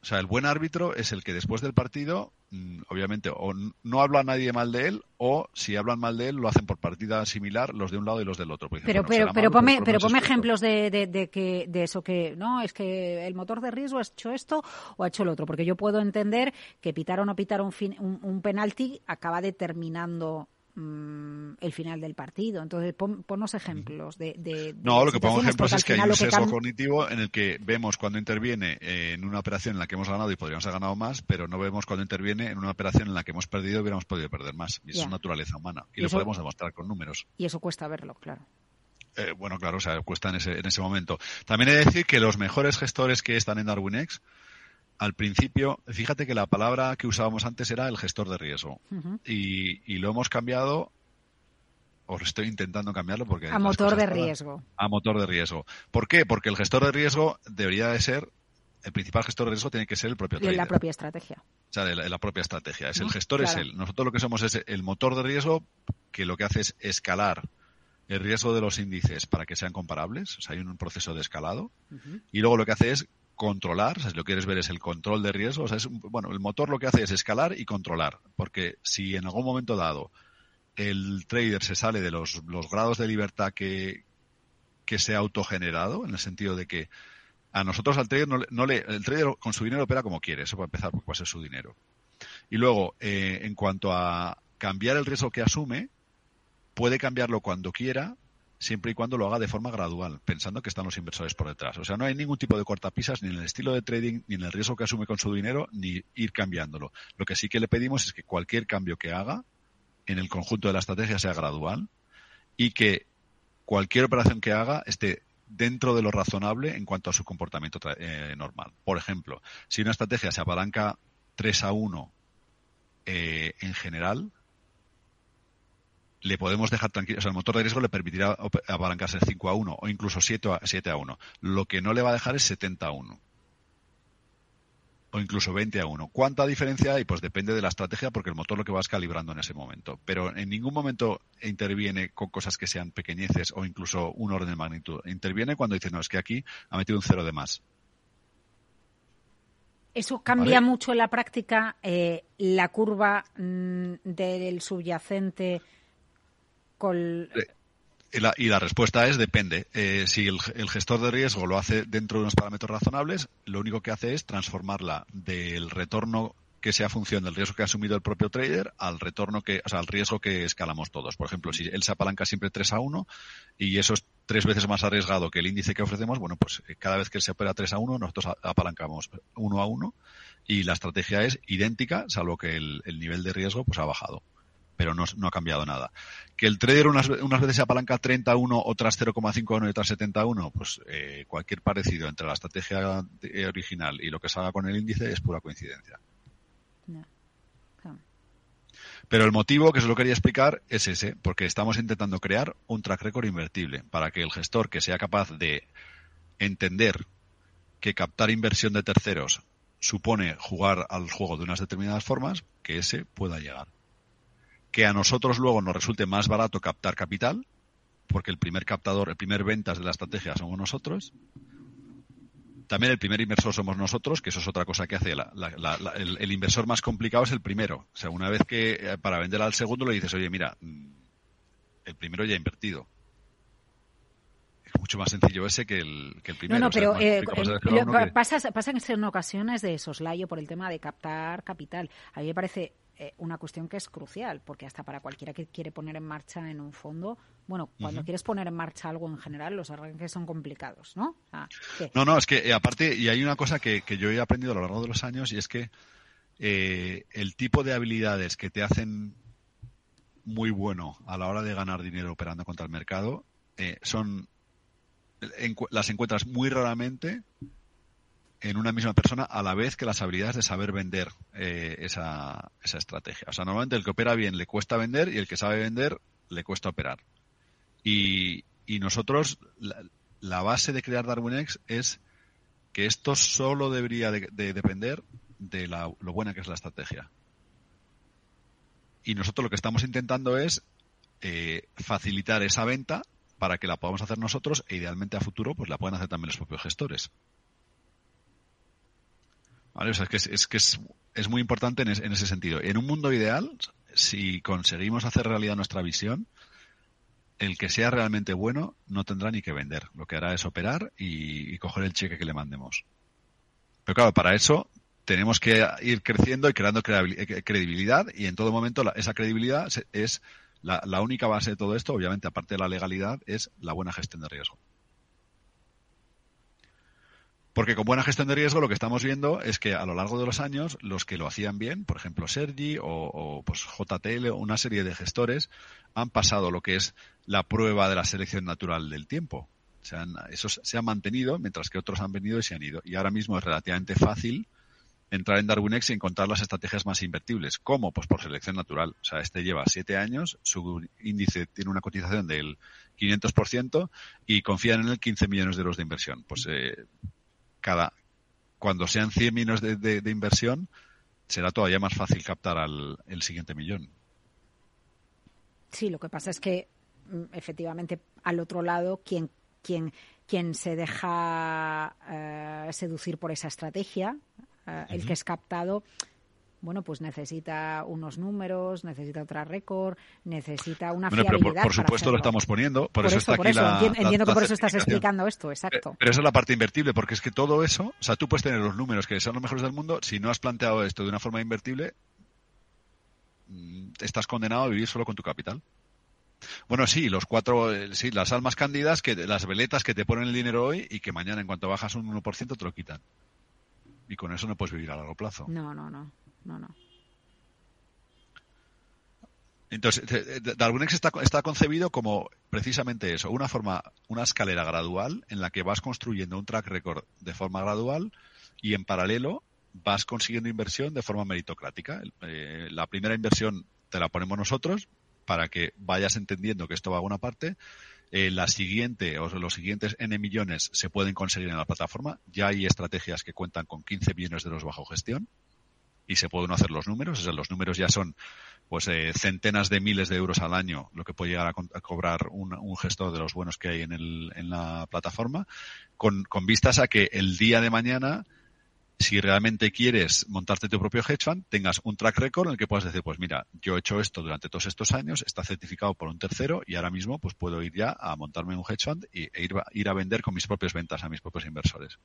O sea, el buen árbitro es el que después del partido, mm, obviamente, o no habla nadie mal de él, o si hablan mal de él, lo hacen por partida similar los de un lado y los del otro. pero, pero, pero ponme, pero ponme ejemplos de, de, que, de eso que, no, es que el motor de riesgo ha hecho esto o ha hecho el otro, porque yo puedo entender que pitar o no pitar un, fin, un, penalti acaba determinando mm, el final del partido. Entonces, pon, ponnos ejemplos de, de, No, lo que pongo ejemplos es que hay un sesgo cognitivo en el que vemos cuando interviene en una operación en la que hemos ganado y podríamos haber ganado más, pero no vemos cuando interviene en una operación en la que hemos perdido y hubiéramos podido perder más. Y eso es naturaleza humana. Y, lo podemos demostrar con números. Y eso cuesta verlo, claro. Eh, bueno, claro, o sea, cuesta en ese, en ese momento. También he de decir que los mejores gestores que están en DarwinX, al principio, fíjate que la palabra que usábamos antes era el gestor de riesgo. y, y, lo hemos cambiado, o estoy intentando cambiarlo porque... A motor de riesgo. A motor de riesgo. ¿Por qué? Porque el gestor de riesgo debería de ser, el principal gestor de riesgo tiene que ser el propio trader. la propia estrategia. O sea, la, la propia estrategia. Es el gestor es él. Nosotros lo que somos es el motor de riesgo que lo que hace es escalar el riesgo de los índices para que sean comparables, o sea, hay un proceso de escalado, y luego lo que hace es controlar, si lo quieres ver es el control de riesgo, o sea, es, bueno, el motor lo que hace es escalar y controlar, porque si en algún momento dado el trader se sale de los, grados de libertad que, que se ha autogenerado, en el sentido de que a nosotros al trader no, no le, el trader con su dinero opera como quiere, eso para empezar, porque va ser su dinero. Y luego, eh, en cuanto a cambiar el riesgo que asume, puede cambiarlo cuando quiera, siempre y cuando lo haga de forma gradual, pensando que están los inversores por detrás. O sea, no hay ningún tipo de cortapisas ni en el estilo de trading, ni en el riesgo que asume con su dinero, ni ir cambiándolo. Lo que sí que le pedimos es que cualquier cambio que haga en el conjunto de la estrategia sea gradual y que cualquier operación que haga esté dentro de lo razonable en cuanto a su comportamiento eh, normal. Por ejemplo, si una estrategia se apalanca 3 a 1 eh, en general, le podemos dejar tranquilo, o sea, el motor de riesgo le permitirá apalancarse 5 a 1 o incluso 7 a, 7 a 1. Lo que no le va a dejar es 70 a 1 o incluso 20 a 1. ¿Cuánta diferencia hay? Pues depende de la estrategia porque el motor lo que vas calibrando en ese momento. Pero en ningún momento interviene con cosas que sean pequeñeces o incluso un orden de magnitud. Interviene cuando dice, no, es que aquí ha metido un cero de más. ¿Eso cambia mucho en la práctica eh, la curva mm, del subyacente y la, y la, respuesta es depende. Eh, si el, gestor de riesgo lo hace dentro de unos parámetros razonables, lo único que hace es transformarla del retorno que sea función del riesgo que ha asumido el propio trader al retorno que, o sea, al riesgo que escalamos todos. Por ejemplo, si él se apalanca siempre 3 a 1 y eso es tres veces más arriesgado que el índice que ofrecemos, bueno, pues eh, cada vez que él se opera 3 a 1, nosotros apalancamos 1 a 1 y la estrategia es idéntica, salvo que el, el nivel de riesgo pues ha bajado pero no, no, ha cambiado nada. Que el trader unas, unas veces se apalanca 31, otras 0,51 y otras 71, pues eh, cualquier parecido entre la estrategia original y lo que salga con el índice es pura coincidencia. Pero el motivo que se lo quería explicar es ese, porque estamos intentando crear un track record invertible para que el gestor que sea capaz de entender que captar inversión de terceros supone jugar al juego de unas determinadas formas, que ese pueda llegar que a nosotros luego nos resulte más barato captar capital, porque el primer captador, el primer ventas de la estrategia somos nosotros. También el primer inversor somos nosotros, que eso es otra cosa que hace. el, inversor más complicado es el primero. O sea, una vez que eh, para vender al segundo le dices, oye, mira, mm, el primero ya ha invertido. Es mucho más sencillo ese que el, que el primero. No, no, pero eh, pasa, pasa en ocasiones de soslayo por el tema de captar capital. A mí me parece eh, una cuestión que es crucial, porque hasta para cualquiera que quiere poner en marcha en un fondo, bueno, cuando quieres poner en marcha algo en general, los arranques son complicados, ¿no? no, no, es que eh, aparte, y hay una cosa que, yo he aprendido a lo largo de los años, y es que eh, el tipo de habilidades que te hacen muy bueno a la hora de ganar dinero operando contra el mercado son las encuentras muy raramente en una misma persona a la vez que las habilidades de saber vender eh, esa, esa estrategia. O sea, normalmente el que opera bien le cuesta vender y el que sabe vender le cuesta operar. Y, nosotros, la, base de crear DarwinX es que esto solo debería de, depender de la, lo buena que es la estrategia. Y nosotros lo que estamos intentando es eh, facilitar esa venta para que la podamos hacer nosotros e idealmente a futuro pues la puedan hacer también los propios gestores es que, es, que es, muy importante en, ese sentido. En un mundo ideal, si conseguimos hacer realidad nuestra visión, el que sea realmente bueno no tendrá ni que vender. Lo que hará es operar y, coger el cheque que le mandemos. Pero claro, para eso tenemos que ir creciendo y creando credibilidad y en todo momento esa credibilidad es la única base de todo esto, obviamente, aparte de la legalidad, es la buena gestión de riesgo. Porque con buena gestión de riesgo lo que estamos viendo es que a lo largo de los años los que lo hacían bien, por ejemplo Sergi o, pues JTL o una serie de gestores han pasado lo que es la prueba de la selección natural del tiempo. Se han, esos se han mantenido mientras que otros han venido y se han ido. Y ahora mismo es relativamente fácil entrar en DarwinX y encontrar las estrategias más invertibles. ¿Cómo? Pues por selección natural. O sea, este lleva siete años, su índice tiene una cotización del 500% y confían en él 15 millones de euros de inversión. Pues eh, cada cuando sean 100 millones de, de, de, inversión, será todavía más fácil captar al el siguiente millón. Sí, lo que pasa es que mm, efectivamente al otro lado quien quien quien se deja uh, seducir por esa estrategia, uh, uh -huh. el que es captado, bueno, pues necesita unos números, necesita otra récord, necesita una bueno, fiabilidad. Pero por, por supuesto lo estamos poniendo, por, por eso, eso, está por aquí eso. la. Entiendo, entiendo la, que por eso estás explicando esto, exacto. Pero esa es la parte invertible, porque es que todo eso, o sea, tú puedes tener los números que son los mejores del mundo, si no has planteado esto de una forma invertible, mm, estás condenado a vivir solo con tu capital. Bueno, sí, los cuatro, eh, sí, las almas cándidas, que las veletas que te ponen el dinero hoy y que mañana, en cuanto bajas un 1%, te lo quitan. Y con eso no puedes vivir a largo plazo. No, no, no, no, no. Entonces, Darwinex está, está concebido como precisamente eso, una forma, una escalera gradual en la que vas construyendo un track record de forma gradual y en paralelo vas consiguiendo inversión de forma meritocrática. Eh, la primera inversión te la ponemos nosotros para que vayas entendiendo que esto va a una parte. Eh, la siguiente o los siguientes N millones se pueden conseguir en la plataforma. Ya hay estrategias que cuentan con 15 millones de euros bajo gestión y se pueden hacer los números. O sea, los números ya son pues eh, centenas de miles de euros al año lo que puede llegar a, co cobrar un, un, gestor de los buenos que hay en, el, en la plataforma, con, con, vistas a que el día de mañana, si realmente quieres montarte tu propio hedge fund, tengas un track record en el que puedas decir, pues mira, yo he hecho esto durante todos estos años, está certificado por un tercero y ahora mismo pues puedo ir ya a montarme un hedge fund e ir, ir a vender con mis propias ventas a mis propios inversores.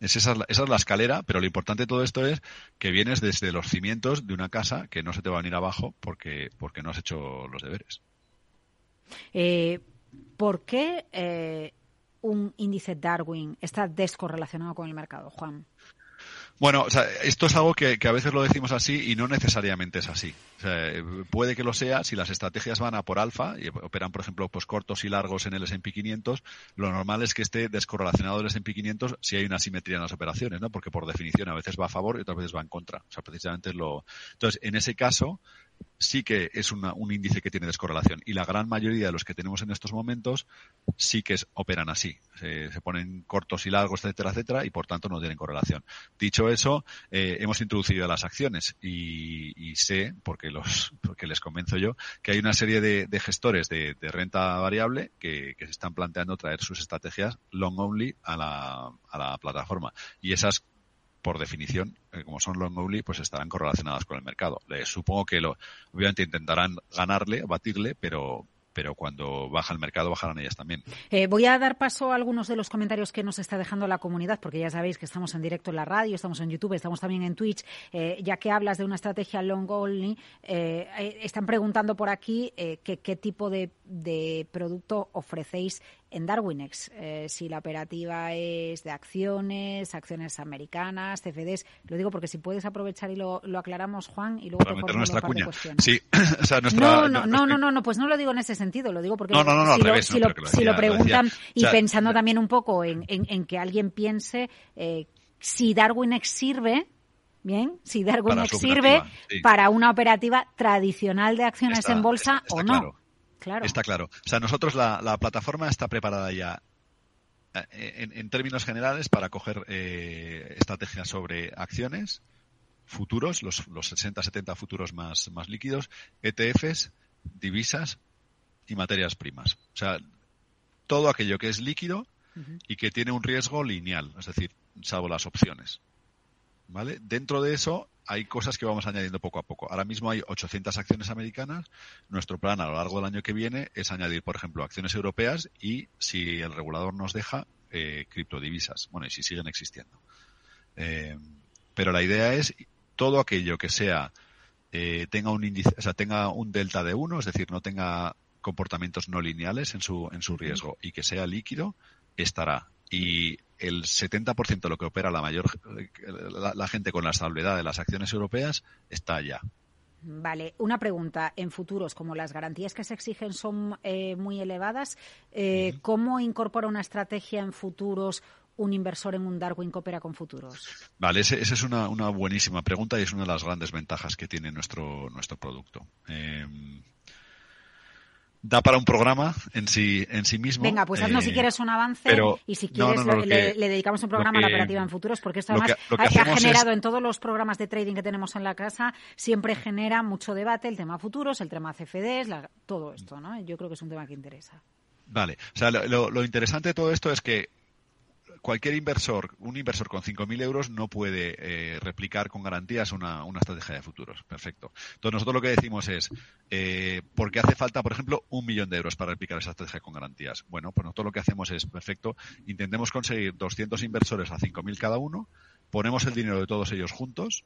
Es esa, esa, es la escalera, pero lo importante de todo esto es que vienes desde los cimientos de una casa que no se te va a venir abajo porque, porque no has hecho los deberes. Eh, ¿Por qué eh, un índice Darwin está descorrelacionado con el mercado, Juan? Bueno, o sea, esto es algo que, a veces lo decimos así y no necesariamente es así. O sea, puede que lo sea si las estrategias van a por alfa y operan, por ejemplo, pues cortos y largos en el S&P 500. Lo normal es que esté descorrelacionado el S&P 500 si hay una simetría en las operaciones, ¿no? Porque por definición a veces va a favor y otras veces va en contra. O sea, precisamente es lo. Entonces, en ese caso, sí que es una, un índice que tiene descorrelación y la gran mayoría de los que tenemos en estos momentos sí que operan así. Se, ponen cortos y largos, etcétera, etcétera, y por tanto no tienen correlación. Dicho eso, eh, hemos introducido las acciones y, sé, porque los, porque les convenzo yo, que hay una serie de, gestores de, de, renta variable que, que, se están planteando traer sus estrategias long only a la, a la plataforma. Y esas por definición, eh, como son long only, pues estarán correlacionadas con el mercado. Eh, supongo que lo, obviamente intentarán ganarle, batirle, pero, pero cuando baja el mercado bajarán ellas también. Eh, voy a dar paso a algunos de los comentarios que nos está dejando la comunidad, porque ya sabéis que estamos en directo en la radio, estamos en YouTube, estamos también en Twitch. Eh, ya que hablas de una estrategia long only, están preguntando por aquí qué tipo de, producto ofrecéis en Darwinex. si la operativa es de acciones, acciones americanas, CFDs. Lo digo porque si puedes aprovechar y lo, lo aclaramos, Juan, y luego Para meter nuestra cuña. Sí, o sea, nuestra, no, no, no, no, no, no, pues no lo digo en ese sentido, lo digo porque no, no, si, lo, revés, si, lo, lo, si lo, preguntan y o sea, pensando también un poco en, en, en que alguien piense eh, si Darwinex sirve Bien, si Darwinex sirve sí. para una operativa tradicional de acciones está, en bolsa está, o no. Claro. Está claro. O sea, nosotros la, la plataforma está preparada ya eh, en, en, términos generales para coger eh, estrategias sobre acciones, futuros, los, los 60-70 futuros más, más líquidos, ETFs, divisas y materias primas. O sea, todo aquello que es líquido uh -huh. y que tiene un riesgo lineal, es decir, salvo las opciones. ¿Vale? Dentro de eso hay cosas que vamos añadiendo poco a poco. Ahora mismo hay 800 acciones americanas. Nuestro plan a lo largo del año que viene es añadir, por ejemplo, acciones europeas y, si el regulador nos deja, eh, criptodivisas. Bueno, y si siguen existiendo. Eh, pero la idea es todo aquello que sea eh, tenga un índice, o sea, tenga un delta de 1, es decir, no tenga comportamientos no lineales en su, en su riesgo y que sea líquido, estará. Y el 70% de lo que opera la mayor la, gente con la estabilidad de las acciones europeas está allá. Vale, una pregunta. En futuros, como las garantías que se exigen son eh, muy elevadas, eh, ¿cómo incorpora una estrategia en futuros un inversor en un Darwin que opera con futuros? Vale, esa es una, una, buenísima pregunta y es una de las grandes ventajas que tiene nuestro, nuestro producto. Eh, da para un programa en sí, en sí mismo. Venga, pues haznos si eh, quieres un avance y si quieres le, dedicamos un programa a la operativa en futuros, porque esto además ha, generado en todos los programas de trading que tenemos en la casa, siempre genera mucho debate el tema futuros, el tema CFDs, todo esto, ¿no? Yo creo que es un tema que interesa. Vale, o sea, lo, lo interesante de todo esto es que cualquier inversor, un inversor con 5.000 euros no puede eh, replicar con garantías una, estrategia de futuros. Perfecto. Entonces nosotros lo que decimos es, eh, ¿por qué hace falta, por ejemplo, un millón de euros para replicar esa estrategia con garantías? Bueno, pues nosotros lo que hacemos es, perfecto, intentemos conseguir 200 inversores a 5.000 cada uno, ponemos el dinero de todos ellos juntos,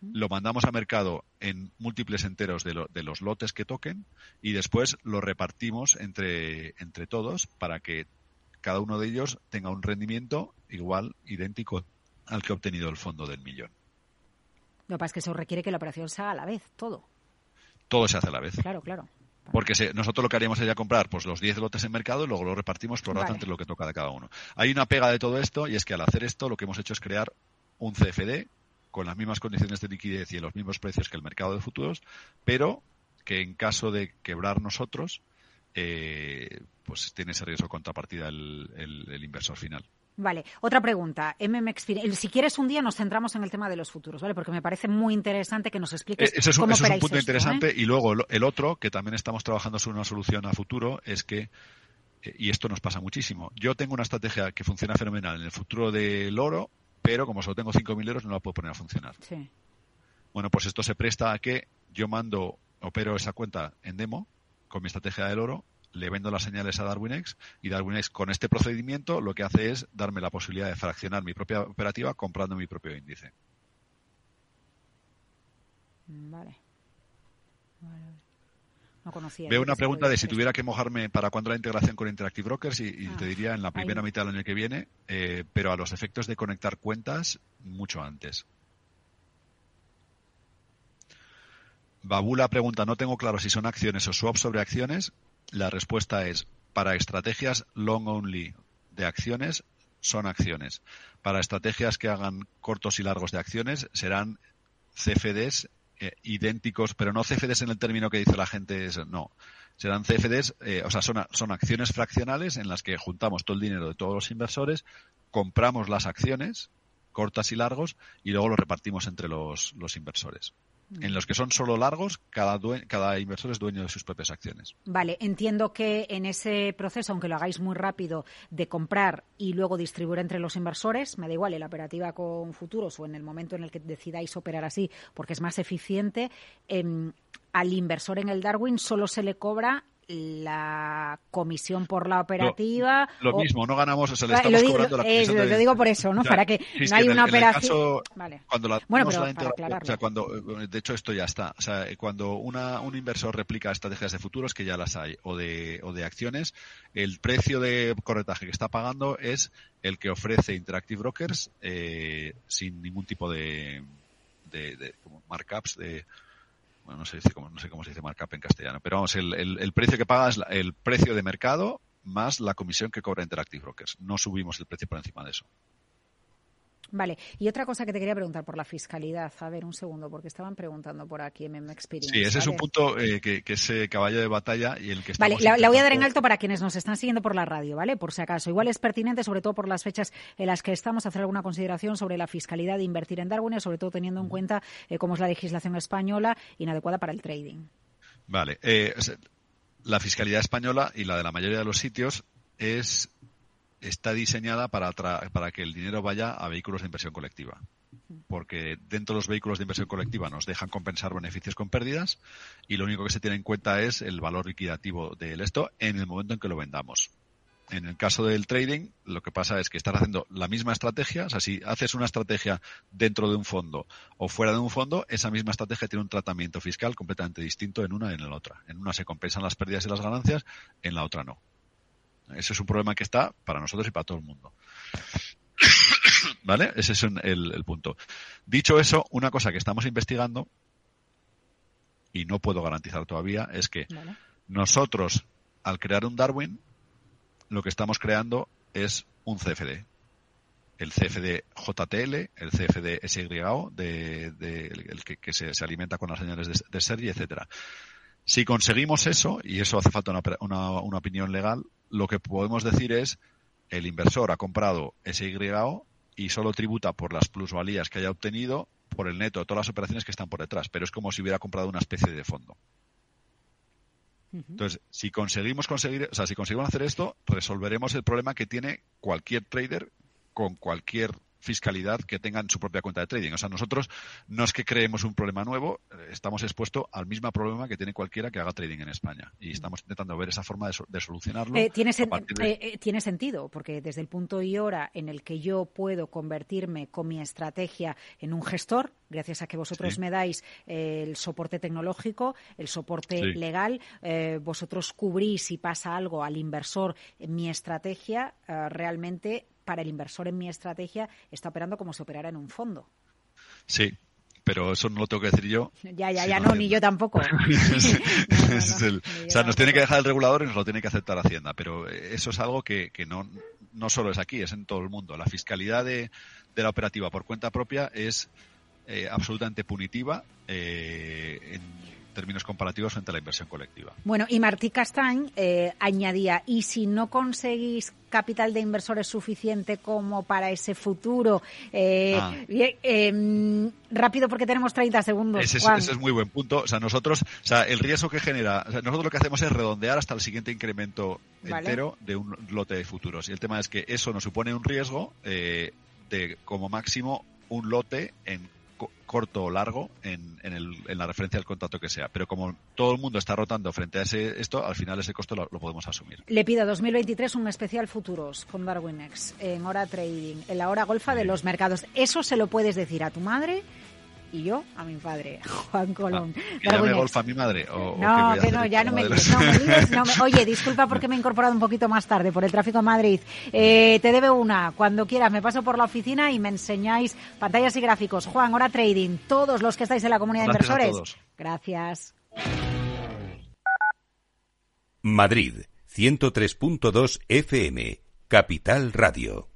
lo mandamos a mercado en múltiples enteros de, de, los lotes que toquen y después lo repartimos entre, entre todos para que cada uno de ellos tenga un rendimiento igual, idéntico al que ha obtenido el fondo del millón. Lo que pasa es que eso requiere que la operación se haga a la vez, todo. Todo se hace a la vez. Claro, claro. Porque nosotros lo que haríamos sería comprar pues los 10 lotes en mercado y luego lo repartimos por vale. entre lo que toca de cada uno. Hay una pega de todo esto y es que al hacer esto lo que hemos hecho es crear un CFD con las mismas condiciones de liquidez y los mismos precios que el mercado de futuros, pero que en caso de quebrar nosotros, eh, pues tiene ese riesgo contrapartida el, el, inversor final. Vale, otra pregunta. MMX, si quieres un día nos centramos en el tema de los futuros, ¿vale? Porque me parece muy interesante que nos expliques eh, eso es un, cómo eso es un punto esto, interesante ¿eh? y luego el otro que también estamos trabajando sobre una solución a futuro es que eh, y esto nos pasa muchísimo. Yo tengo una estrategia que funciona fenomenal en el futuro del oro, pero como solo tengo 5.000 euros no la puedo poner a funcionar. Sí. Bueno, pues esto se presta a que yo mando, opero esa cuenta en demo con mi estrategia del oro le vendo las señales a DarwinX y DarwinX con este procedimiento lo que hace es darme la posibilidad de fraccionar mi propia operativa comprando mi propio índice. Vale. No conocía. Veo una pregunta de si tuviera que mojarme para cuándo la integración con Interactive Brokers y, Ah, te diría en la primera mitad del año que viene, eh, pero a los efectos de conectar cuentas mucho antes. Babula pregunta, no tengo claro si son acciones o swaps sobre acciones. La respuesta es, para estrategias long only de acciones, son acciones. Para estrategias que hagan cortos y largos de acciones, serán CFDs eh, idénticos, pero no CFDs en el término que dice la gente, no. Serán CFDs, eh, o sea, son, acciones fraccionales en las que juntamos todo el dinero de todos los inversores, compramos las acciones, cortas y largos, y luego lo repartimos entre los inversores. En los que son solo largos, cada, cada inversor es dueño de sus propias acciones. Vale, entiendo que en ese proceso, aunque lo hagáis muy rápido, de comprar y luego distribuir entre los inversores, me da igual en la operativa con futuros o en el momento en el que decidáis operar así, porque es más eficiente, eh, al inversor en el Darwin solo se le cobra la comisión por la operativa. Lo, lo o... mismo, no ganamos, o sea, le estamos lo cobrando la comisión. Eh, de... Lo digo por eso, ¿no? Para que sí, no hay una el, operación. Caso, vale. Cuando la, bueno, pero la para o sea, cuando, de hecho, esto ya está. O sea, cuando una, un inversor replica estrategias de futuros, que ya las hay, o de, o de acciones, el precio de corretaje que está pagando es el que ofrece Interactive Brokers eh, sin ningún tipo de, de, de como markups, de no sé, cómo, se dice markup en castellano, pero vamos, el, el, el precio que paga es la, el precio de mercado más la comisión que cobra Interactive Brokers. No subimos el precio por encima de eso. Vale, y otra cosa que te quería preguntar por la fiscalidad. A ver, un segundo, porque estaban preguntando por aquí en MM Experience. Sí, ese ¿vale? es un punto eh, que, que, es eh, caballo de batalla y el que Vale, la, la, voy a dar en alto para quienes nos están siguiendo por la radio, ¿vale? Por si acaso. Igual es pertinente, sobre todo por las fechas en las que estamos, hacer alguna consideración sobre la fiscalidad de invertir en Darwin, sobre todo teniendo en cuenta eh, cómo es la legislación española inadecuada para el trading. Vale, eh, la fiscalidad española y la de la mayoría de los sitios es está diseñada para, para que el dinero vaya a vehículos de inversión colectiva. Porque dentro de los vehículos de inversión colectiva nos dejan compensar beneficios con pérdidas y lo único que se tiene en cuenta es el valor liquidativo del esto en el momento en que lo vendamos. En el caso del trading, lo que pasa es que estás haciendo la misma estrategia, o sea, si haces una estrategia dentro de un fondo o fuera de un fondo, esa misma estrategia tiene un tratamiento fiscal completamente distinto en una y en la otra. En una se compensan las pérdidas y las ganancias, en la otra no. Ese es un problema que está para nosotros y para todo el mundo. ¿Vale? Ese es el, punto. Dicho eso, una cosa que estamos investigando y no puedo garantizar todavía es que nosotros, al crear un Darwin, lo que estamos creando es un CFD. El CFD JTL, el CFD SYO, de, el que, se, alimenta con las señales de, de Sergi, etcétera. Si conseguimos eso, y eso hace falta una, una, opinión legal, lo que podemos decir es el inversor ha comprado SYO y solo tributa por las plusvalías que haya obtenido por el neto de todas las operaciones que están por detrás, pero es como si hubiera comprado una especie de fondo. Entonces, si conseguimos conseguir, o sea, si conseguimos hacer esto, resolveremos el problema que tiene cualquier trader con cualquier fiscalidad que tengan su propia cuenta de trading. O sea, nosotros no es que creemos un problema nuevo, eh, estamos expuestos al mismo problema que tiene cualquiera que haga trading en España. Y estamos intentando ver esa forma de, solucionarlo. Eh, tiene, eh, tiene sentido, porque desde el punto y hora en el que yo puedo convertirme con mi estrategia en un gestor, gracias a que vosotros me dais el soporte tecnológico, el soporte legal, vosotros cubrís si pasa algo al inversor en mi estrategia, realmente para el inversor en mi estrategia está operando como si operara en un fondo. Sí, pero eso no lo tengo que decir yo. Ya, ya, ya, no, ni yo tampoco. o sea, nos tiene que dejar el regulador y nos lo tiene que aceptar Hacienda, pero eso es algo que, que no, no solo es aquí, es en todo el mundo. La fiscalidad de, de la operativa por cuenta propia es eh, absolutamente punitiva eh, en términos comparativos frente a la inversión colectiva. Bueno, y Martí Castañ eh, añadía, y si no conseguís capital de inversores suficiente como para ese futuro, eh, ah. em, rápido porque tenemos 30 segundos. Ese es, muy buen punto. O sea, nosotros, o sea, el riesgo que genera, nosotros lo que hacemos es redondear hasta el siguiente incremento entero de un lote de futuros. Y el tema es que eso nos supone un riesgo eh, de como máximo un lote en corto o largo en, la referencia del contrato que sea. Pero como todo el mundo está rotando frente a ese, esto, al final ese costo lo, podemos asumir. Le pido 2023 un especial futuros con DarwinX en hora trading, en la hora golfa de los mercados. Eso se lo puedes decir a tu madre y yo a mi padre, Juan Colón. Ah, me golfa a mi madre? no, que no, ya no me, oye, disculpa porque me he incorporado un poquito más tarde por el tráfico en Madrid. Eh, te debe una. Cuando quieras me paso por la oficina y me enseñáis pantallas y gráficos. Juan, hora trading. Todos los que estáis en la comunidad de inversores. Gracias. Madrid, 103.2 FM, Capital Radio.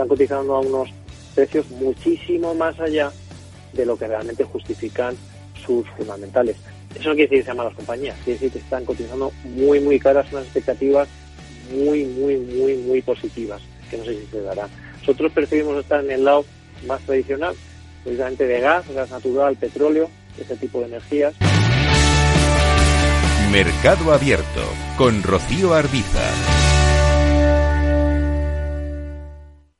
Están cotizando a unos precios muchísimo más allá de lo que realmente justifican sus fundamentales. Eso no quiere decir que sean malas compañías, quiere decir que están cotizando muy, muy caras, unas expectativas muy, muy, muy, muy positivas, que no sé si se dará. Nosotros preferimos estar en el lado más tradicional, precisamente de gas, gas natural, petróleo, ese tipo de energías. Mercado Abierto con Rocío Arbiza.